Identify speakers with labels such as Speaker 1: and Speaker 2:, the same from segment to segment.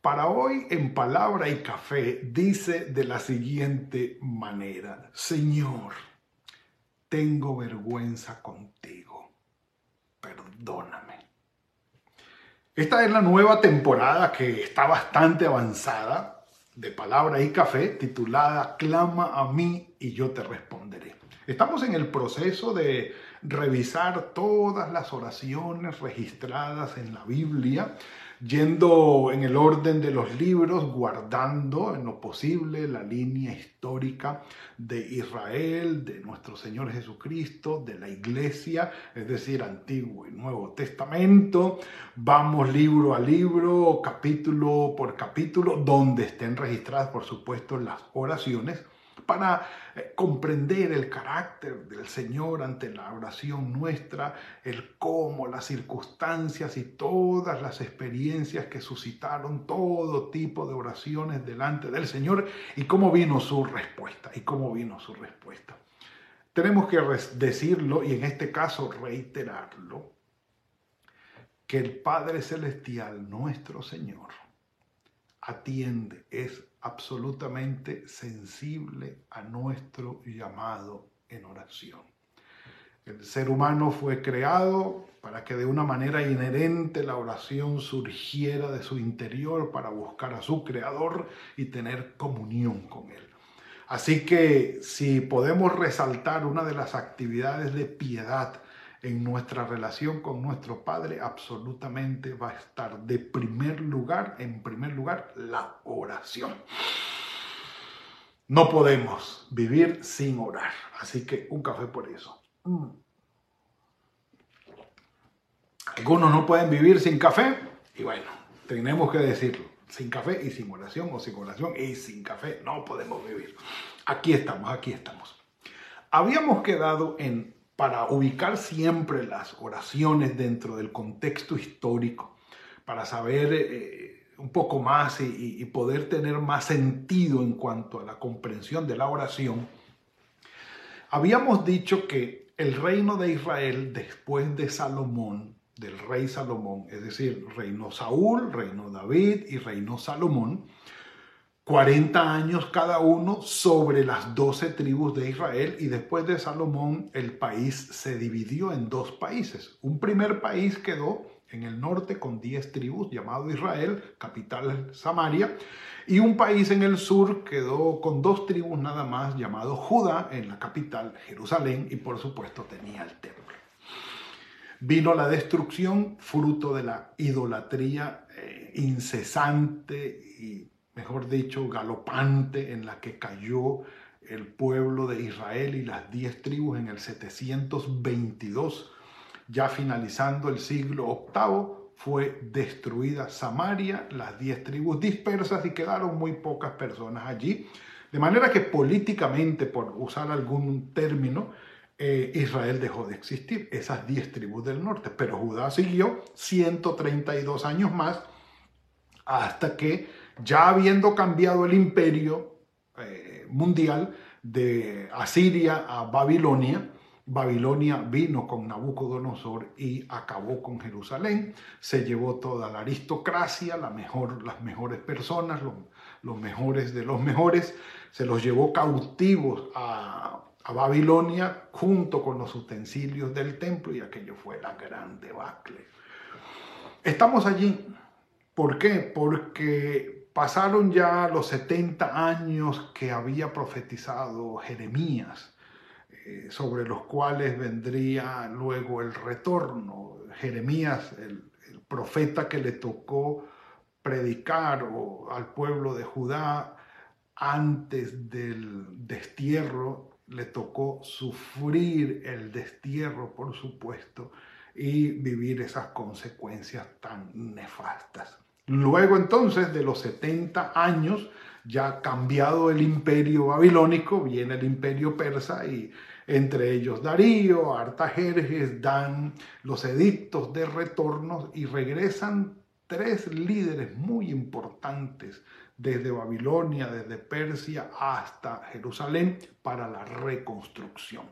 Speaker 1: para hoy en palabra y café dice de la siguiente manera, Señor, tengo vergüenza contigo, perdóname. Esta es la nueva temporada que está bastante avanzada de palabra y café titulada Clama a mí y yo te responderé. Estamos en el proceso de revisar todas las oraciones registradas en la Biblia, yendo en el orden de los libros, guardando en lo posible la línea histórica de Israel, de nuestro Señor Jesucristo, de la Iglesia, es decir, Antiguo y Nuevo Testamento. Vamos libro a libro, capítulo por capítulo, donde estén registradas, por supuesto, las oraciones para eh, comprender el carácter del Señor ante la oración nuestra, el cómo, las circunstancias y todas las experiencias que suscitaron todo tipo de oraciones delante del Señor y cómo vino su respuesta y cómo vino su respuesta. Tenemos que decirlo y en este caso reiterarlo, que el Padre Celestial, nuestro Señor, atiende, es absolutamente sensible a nuestro llamado en oración. El ser humano fue creado para que de una manera inherente la oración surgiera de su interior para buscar a su creador y tener comunión con él. Así que si podemos resaltar una de las actividades de piedad en nuestra relación con nuestro Padre, absolutamente va a estar de primer lugar, en primer lugar, la oración. No podemos vivir sin orar. Así que un café por eso. Mm. Algunos no pueden vivir sin café y bueno, tenemos que decirlo. Sin café y sin oración o sin oración y sin café no podemos vivir. Aquí estamos, aquí estamos. Habíamos quedado en para ubicar siempre las oraciones dentro del contexto histórico, para saber eh, un poco más y, poder tener más sentido en cuanto a la comprensión de la oración, habíamos dicho que el reino de Israel después de Salomón, del rey Salomón, es decir, reino Saúl, reino David y reino Salomón, 40 años cada uno sobre las 12 tribus de Israel y después de Salomón el país se dividió en dos países. Un primer país quedó en el norte con 10 tribus llamado Israel, capital Samaria, y un país en el sur quedó con dos tribus nada más llamado Judá en la capital Jerusalén y por supuesto tenía el templo. Vino la destrucción fruto de la idolatría eh, incesante y mejor dicho, galopante en la que cayó el pueblo de Israel y las diez tribus en el 722, ya finalizando el siglo VIII, fue destruida Samaria, las diez tribus dispersas y quedaron muy pocas personas allí. De manera que políticamente, por usar algún término, eh, Israel dejó de existir, esas diez tribus del norte, pero Judá siguió 132 años más hasta que ya habiendo cambiado el imperio eh, mundial de Asiria a Babilonia, Babilonia vino con Nabucodonosor y acabó con Jerusalén, se llevó toda la aristocracia, las mejores personas, los, mejores de los mejores, se los llevó cautivos a, a, Babilonia junto con los utensilios del templo y aquello fue la gran debacle. Estamos allí. ¿Por qué? Porque Pasaron ya los 70 años que había profetizado Jeremías, eh, sobre los cuales vendría luego el retorno. Jeremías, el, profeta que le tocó predicar al pueblo de Judá antes del destierro, le tocó sufrir el destierro, por supuesto, y vivir esas consecuencias tan nefastas. Luego entonces de los 70 años ya cambiado el imperio babilónico, viene el imperio persa y entre ellos Darío, Artajerjes, dan los edictos de retorno y regresan tres líderes muy importantes desde Babilonia, desde Persia hasta Jerusalén para la reconstrucción.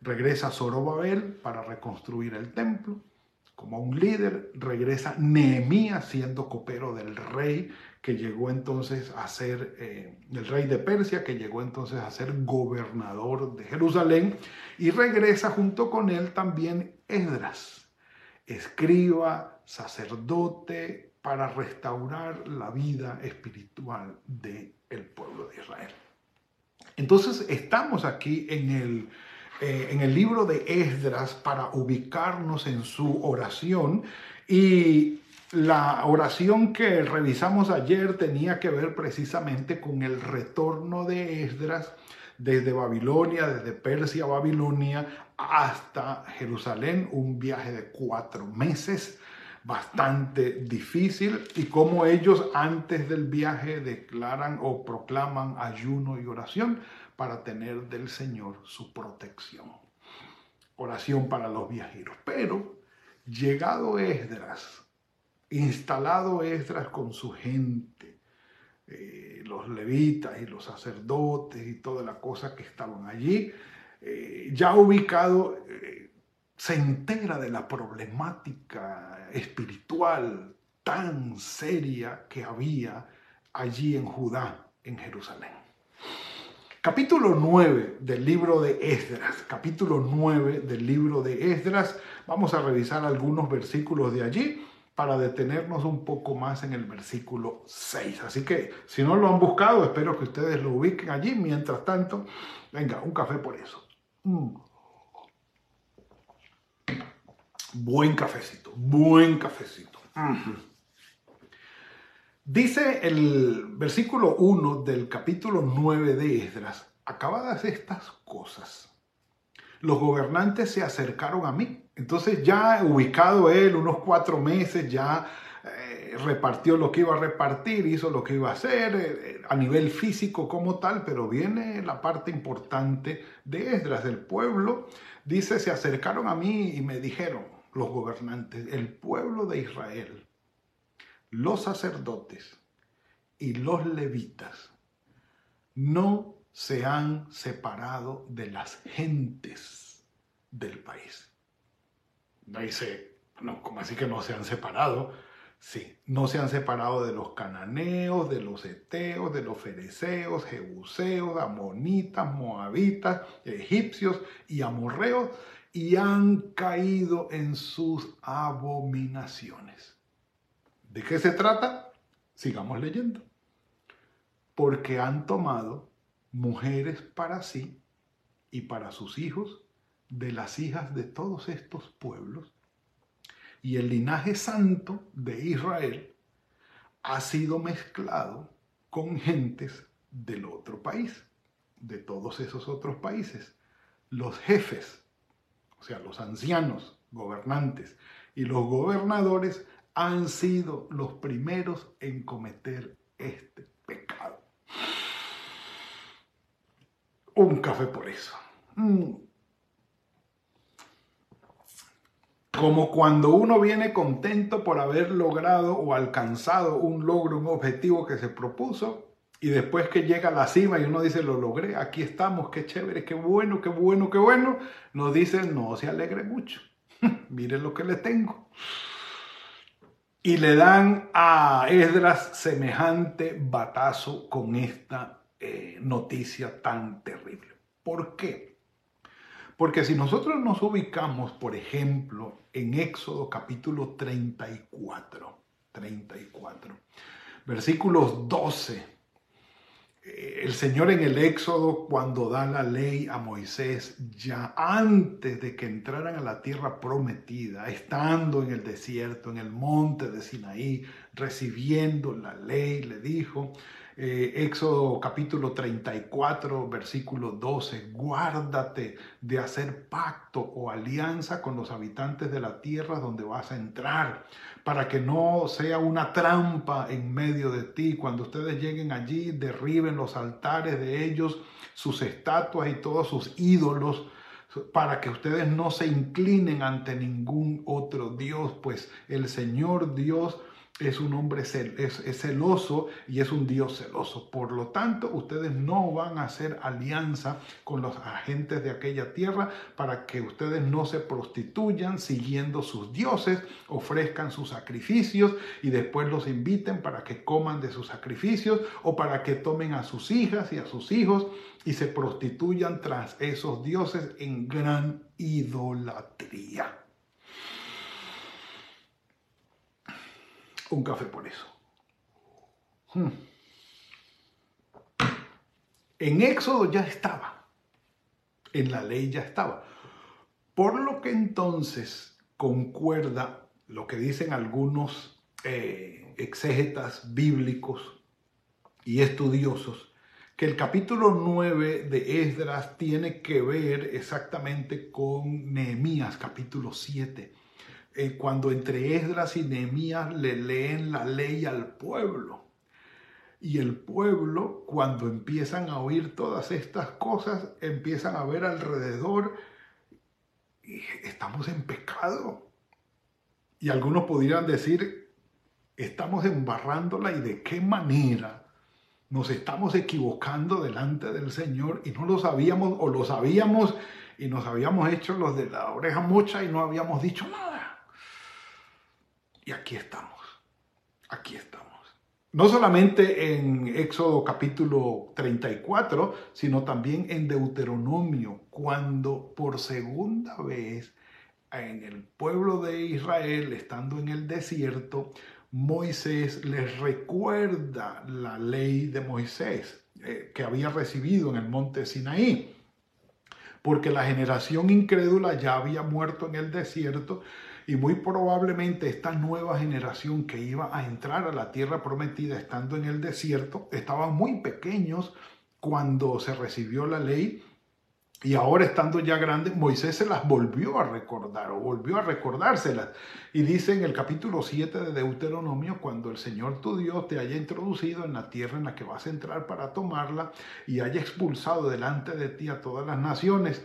Speaker 1: Regresa Zorobabel para reconstruir el templo como un líder, regresa Nehemías siendo copero del rey que llegó entonces a ser eh, el rey de Persia, que llegó entonces a ser gobernador de Jerusalén, y regresa junto con él también Esdras, escriba, sacerdote, para restaurar la vida espiritual del el pueblo de Israel. Entonces estamos aquí en el, eh, en el libro de Esdras para ubicarnos en su oración. Y la oración que revisamos ayer tenía que ver precisamente con el retorno de Esdras desde Babilonia, desde Persia a Babilonia hasta Jerusalén, un viaje de cuatro meses bastante difícil. Y cómo ellos antes del viaje declaran o proclaman ayuno y oración para tener del Señor su protección. Oración para los viajeros. Pero llegado Esdras instalado Esdras con su gente, eh, los levitas y los sacerdotes y toda la cosa que estaban allí, eh, ya ubicado, eh, se entera de la problemática espiritual tan seria que había allí en Judá, en Jerusalén. Capítulo 9 del libro de Esdras, capítulo 9 del libro de Esdras, vamos a revisar algunos versículos de allí para detenernos un poco más en el versículo 6. Así que si no lo han buscado, espero que ustedes lo ubiquen allí. Mientras tanto, venga, un café por eso. Mm. Buen cafecito, buen cafecito. Dice el versículo 1 del capítulo 9 de Esdras, acabadas estas cosas, los gobernantes se acercaron a mí entonces ya ubicado él unos cuatro meses, ya eh, repartió lo que iba a repartir, hizo lo que iba a hacer eh, a nivel físico como tal, pero viene la parte importante de Esdras, del pueblo. Dice, se acercaron a mí y me dijeron los gobernantes, el pueblo de Israel, los sacerdotes y los levitas no se han separado de las gentes del país dice, no, como así que no se han separado? Sí, no se han separado de los cananeos, de los eteos, de los fereceos, jebuseos, amonitas, moabitas, egipcios y amorreos, y han caído en sus abominaciones. ¿De qué se trata? Sigamos leyendo. Porque han tomado mujeres para sí y para sus hijos de las hijas de todos estos pueblos y el linaje santo de Israel ha sido mezclado con gentes del otro país, de todos esos otros países. Los jefes, o sea, los ancianos, gobernantes y los gobernadores han sido los primeros en cometer este pecado. Un café por eso. Mm. Como cuando uno viene contento por haber logrado o alcanzado un logro, un objetivo que se propuso, y después que llega a la cima y uno dice, lo logré, aquí estamos, qué chévere, qué bueno, qué bueno, qué bueno, nos dice, no se alegre mucho, miren lo que le tengo. Y le dan a Esdras semejante batazo con esta eh, noticia tan terrible. ¿Por qué? Porque si nosotros nos ubicamos, por ejemplo, en Éxodo capítulo 34, 34, versículos 12, eh, el Señor en el Éxodo, cuando da la ley a Moisés, ya antes de que entraran a la tierra prometida, estando en el desierto, en el monte de Sinaí, recibiendo la ley, le dijo, Eh, Éxodo capítulo 34, versículo 12, guárdate de hacer pacto o alianza con los habitantes de la tierra donde vas a entrar, para que no sea una trampa en medio de ti. Cuando ustedes lleguen allí, derriben los altares de ellos, sus estatuas y todos sus ídolos para que ustedes no se inclinen ante ningún otro Dios, pues el Señor Dios es un hombre es, celoso y es un Dios celoso. Por lo tanto, ustedes no van a hacer alianza con los agentes de aquella tierra para que ustedes no se prostituyan siguiendo sus dioses, ofrezcan sus sacrificios y después los inviten para que coman de sus sacrificios o para que tomen a sus hijas y a sus hijos y se prostituyan tras esos dioses en gran idolatría. Un café por eso. Hmm. En Éxodo ya estaba, en la ley ya estaba. Por lo que entonces concuerda lo que dicen algunos eh, exégetas bíblicos y estudiosos, que el capítulo 9 de Esdras tiene que ver exactamente con Nehemías capítulo 7 eh, cuando entre Esdras y Nehemías le leen la ley al pueblo. Y el pueblo, cuando empiezan a oír todas estas cosas, empiezan a ver alrededor, estamos en pecado. Y algunos podrían decir, estamos embarrándola y de qué manera nos estamos equivocando delante del Señor y no lo sabíamos o lo sabíamos y nos habíamos hecho los de la oreja mocha y no habíamos dicho nada. Y aquí estamos, aquí estamos. No solamente en Éxodo capítulo 34, sino también en Deuteronomio, cuando por segunda vez en el pueblo de Israel, estando en el desierto, Moisés les recuerda la ley de Moisés eh, que había recibido en el monte Sinaí, porque la generación incrédula ya había muerto en el desierto y muy probablemente esta nueva generación que iba a entrar a la tierra prometida estando en el desierto, estaban muy pequeños cuando se recibió la ley y ahora estando ya grandes, Moisés se las volvió a recordar o volvió a recordárselas. Y dice en el capítulo 7 de Deuteronomio, cuando el Señor tu Dios te haya introducido en la tierra en la que vas a entrar para tomarla y haya expulsado delante de ti a todas las naciones,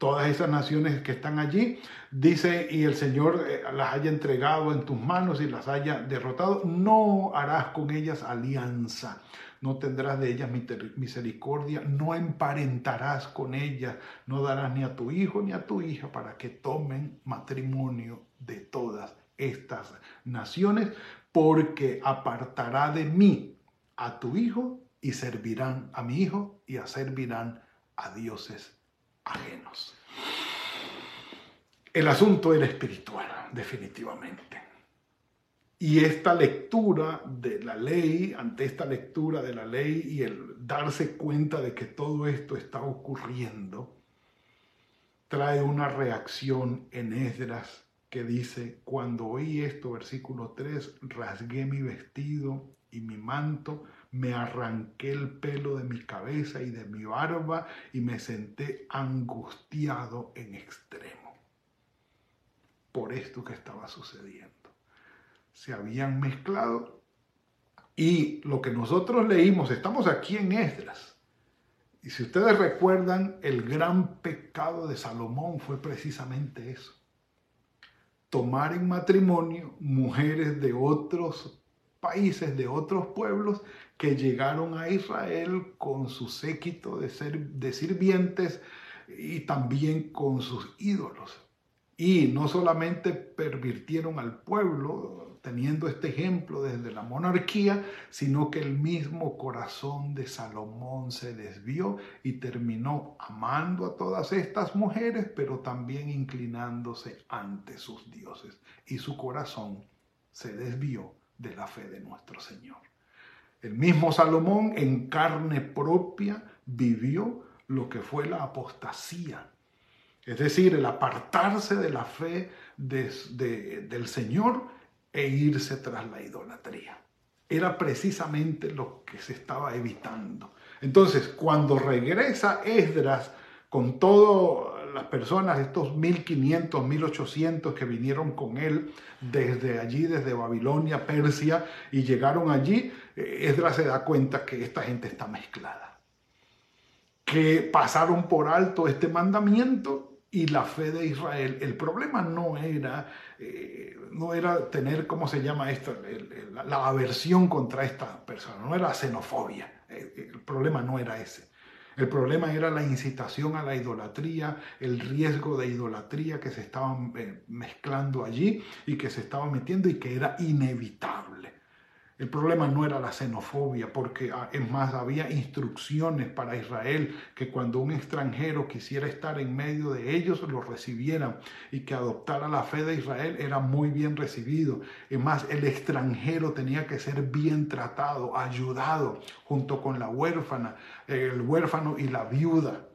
Speaker 1: todas esas naciones que están allí, dice, y el Señor eh, las haya entregado en tus manos y las haya derrotado, no harás con ellas alianza, no tendrás de ellas misericordia, no emparentarás con ellas, no darás ni a tu hijo ni a tu hija para que tomen matrimonio de todas estas naciones, porque apartará de mí a tu hijo y servirán a mi hijo y a servirán a dioses ajenos. El asunto era espiritual, definitivamente. Y esta lectura de la ley, ante esta lectura de la ley y el darse cuenta de que todo esto está ocurriendo, trae una reacción en Esdras que dice, cuando oí esto, versículo 3, rasgué mi vestido y mi manto, me arranqué el pelo de mi cabeza y de mi barba y me senté angustiado en extremo por esto que estaba sucediendo. Se habían mezclado y lo que nosotros leímos, estamos aquí en Esdras. Y si ustedes recuerdan, el gran pecado de Salomón fue precisamente eso. Tomar en matrimonio mujeres de otros países, de otros pueblos que llegaron a Israel con su séquito de, ser, de sirvientes y también con sus ídolos. Y no solamente pervirtieron al pueblo, teniendo este ejemplo desde la monarquía, sino que el mismo corazón de Salomón se desvió y terminó amando a todas estas mujeres, pero también inclinándose ante sus dioses. Y su corazón se desvió de la fe de nuestro Señor. El mismo Salomón en carne propia vivió lo que fue la apostasía, es decir, el apartarse de la fe del Señor e irse tras la idolatría. era precisamente lo que se estaba evitando. Entonces, cuando regresa Esdras con todas las personas, estos 1500, 1800 que vinieron con él desde allí, desde Babilonia, Persia, y llegaron allí, eh, Esdras se da cuenta que esta gente está mezclada, que pasaron por alto este mandamiento y la fe de Israel. El problema no era, eh, no era tener, ¿cómo se llama esto? la, aversión contra esta persona, no era xenofobia. El, el problema no era ese. El problema era la incitación a la idolatría, el riesgo de idolatría que se estaba eh, mezclando allí y que se estaba metiendo y que era inevitable. El problema no era la xenofobia, porque ah, es más, había instrucciones para Israel que cuando un extranjero quisiera estar en medio de ellos, lo recibieran y que adoptara la fe de Israel era muy bien recibido. Es más, el extranjero tenía que ser bien tratado, ayudado, junto con la huérfana, el huérfano y la viuda.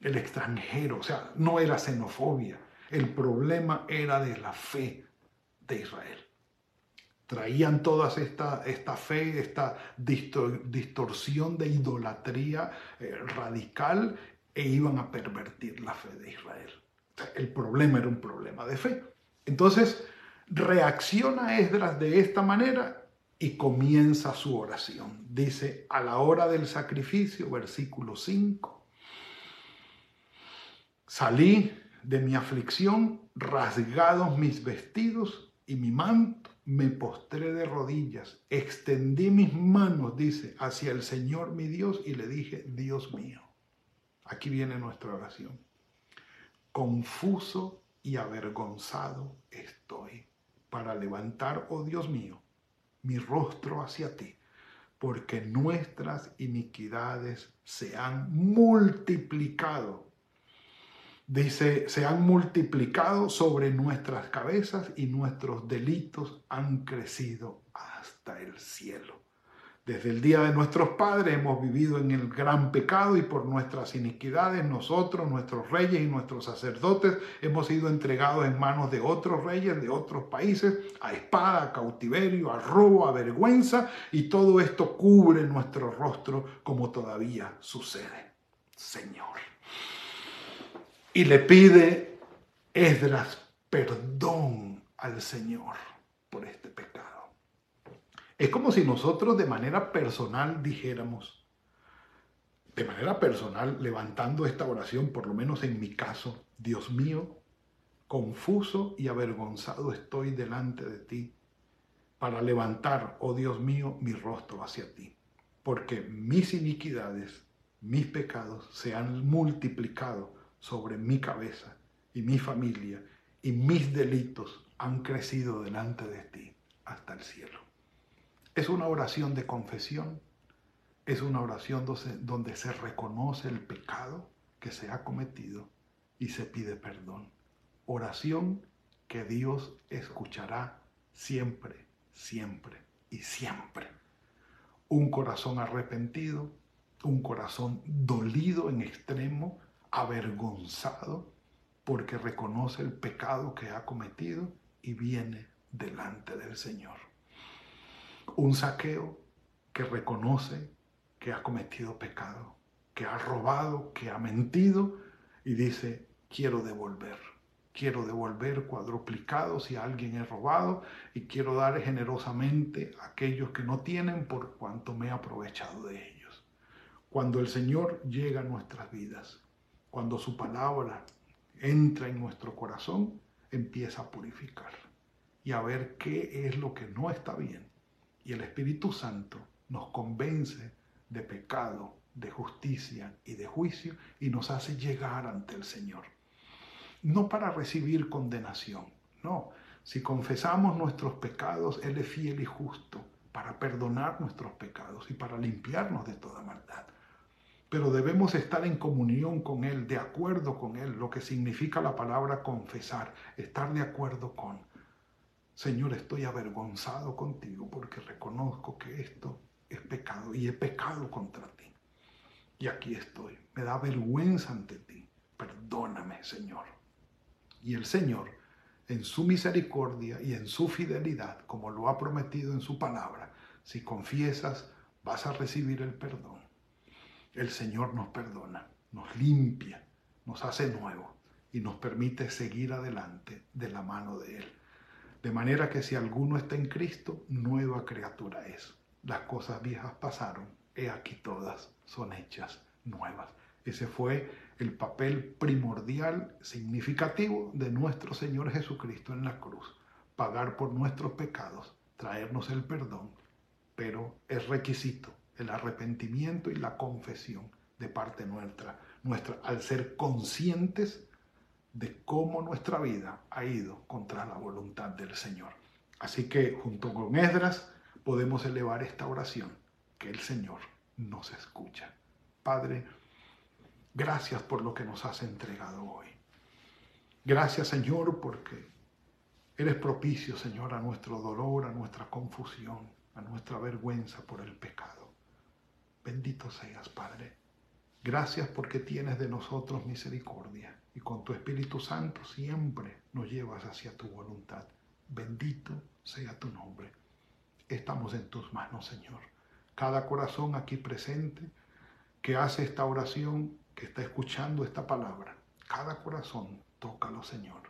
Speaker 1: El extranjero, o sea, no era xenofobia. El problema era de la fe de Israel traían toda esta, esta fe, esta distorsión de idolatría eh, radical e iban a pervertir la fe de Israel. el problema era un problema de fe. Entonces reacciona Esdras de esta manera y comienza su oración. Dice, a la hora del sacrificio, versículo 5, salí de mi aflicción, rasgados mis vestidos y mi manto me postré de rodillas, extendí mis manos, dice, hacia el Señor mi Dios y le dije, Dios mío. Aquí viene nuestra oración. Confuso y avergonzado estoy para levantar, oh Dios mío, mi rostro hacia ti, porque nuestras iniquidades se han multiplicado Dice, se han multiplicado sobre nuestras cabezas y nuestros delitos han crecido hasta el cielo. Desde el día de nuestros padres hemos vivido en el gran pecado y por nuestras iniquidades nosotros, nuestros reyes y nuestros sacerdotes hemos sido entregados en manos de otros reyes de otros países, a espada, a cautiverio, a robo, a vergüenza y todo esto cubre nuestro rostro como todavía sucede. Señor y le pide Esdras perdón al Señor por este pecado. Es como si nosotros de manera personal dijéramos, de manera personal, levantando esta oración, por lo menos en mi caso, Dios mío, confuso y avergonzado estoy delante de ti para levantar, oh Dios mío, mi rostro hacia ti, porque mis iniquidades, mis pecados se han multiplicado sobre mi cabeza y mi familia y mis delitos han crecido delante de ti hasta el cielo. Es una oración de confesión, es una oración donde se reconoce el pecado que se ha cometido y se pide perdón. Oración que Dios escuchará siempre, siempre y siempre. Un corazón arrepentido, un corazón dolido en extremo, avergonzado porque reconoce el pecado que ha cometido y viene delante del Señor. Un saqueo que reconoce que ha cometido pecado, que ha robado, que ha mentido y dice, quiero devolver. Quiero devolver cuadruplicado si alguien he robado y quiero dar generosamente a aquellos que no tienen por cuanto me he aprovechado de ellos. Cuando el Señor llega a nuestras vidas, cuando su palabra entra en nuestro corazón, empieza a purificar y a ver qué es lo que no está bien. Y el Espíritu Santo nos convence de pecado, de justicia y de juicio y nos hace llegar ante el Señor. No para recibir condenación, no. Si confesamos nuestros pecados, Él es fiel y justo para perdonar nuestros pecados y para limpiarnos de toda maldad pero debemos estar en comunión con Él, de acuerdo con Él, lo que significa la palabra confesar, estar de acuerdo con. Señor, estoy avergonzado contigo porque reconozco que esto es pecado y he pecado contra ti. Y aquí estoy, me da vergüenza ante ti. Perdóname, Señor. Y el Señor, en su misericordia y en su fidelidad, como lo ha prometido en su palabra, Si confiesas, vas a recibir el perdón. El Señor nos perdona, nos limpia, nos hace nuevo y nos permite seguir adelante de la mano de Él. De manera que si alguno está en Cristo, nueva criatura es. Las cosas viejas pasaron, he aquí todas son hechas nuevas. Ese fue el papel primordial, significativo de nuestro Señor Jesucristo en la cruz. Pagar por nuestros pecados, traernos el perdón, pero es requisito el arrepentimiento y la confesión de parte nuestra, nuestra al ser conscientes de cómo nuestra vida ha ido contra la voluntad del Señor. Así que junto con Esdras podemos elevar esta oración que el Señor nos escucha. Padre, Gracias por lo que nos has entregado hoy. Gracias Señor porque eres propicio Señor a nuestro dolor, a nuestra confusión, a nuestra vergüenza por el pecado. Bendito seas Padre. Gracias porque tienes de nosotros misericordia y con tu Espíritu Santo siempre nos llevas hacia tu voluntad. Bendito sea tu nombre. Estamos en tus manos, Señor. Cada corazón aquí presente que hace esta oración que está escuchando esta palabra, cada corazón, tócalo, Señor,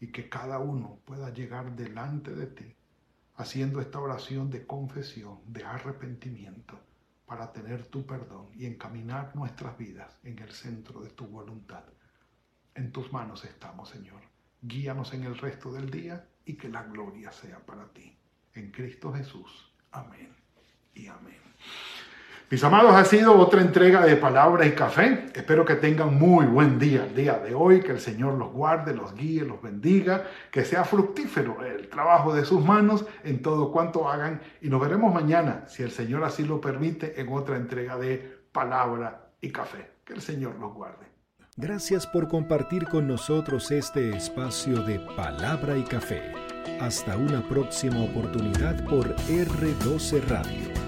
Speaker 1: y que cada uno pueda llegar delante de ti, haciendo esta oración de confesión, de arrepentimiento, para tener tu perdón y encaminar nuestras vidas en el centro de tu voluntad. En tus manos estamos, Señor. Guíanos en el resto del día y que la gloria sea para ti. En Cristo Jesús. Amén y amén. Mis amados, ha sido otra entrega de Palabra y Café. Espero que tengan muy buen día el día de hoy, que el Señor los guarde, los guíe, los bendiga, que sea fructífero el trabajo de sus manos en todo cuanto hagan. Y nos veremos mañana, si el Señor así lo permite, en otra entrega de Palabra y Café. Que el Señor los guarde.
Speaker 2: Gracias por compartir con nosotros este espacio de Palabra y Café. Hasta una próxima oportunidad por R12 Radio.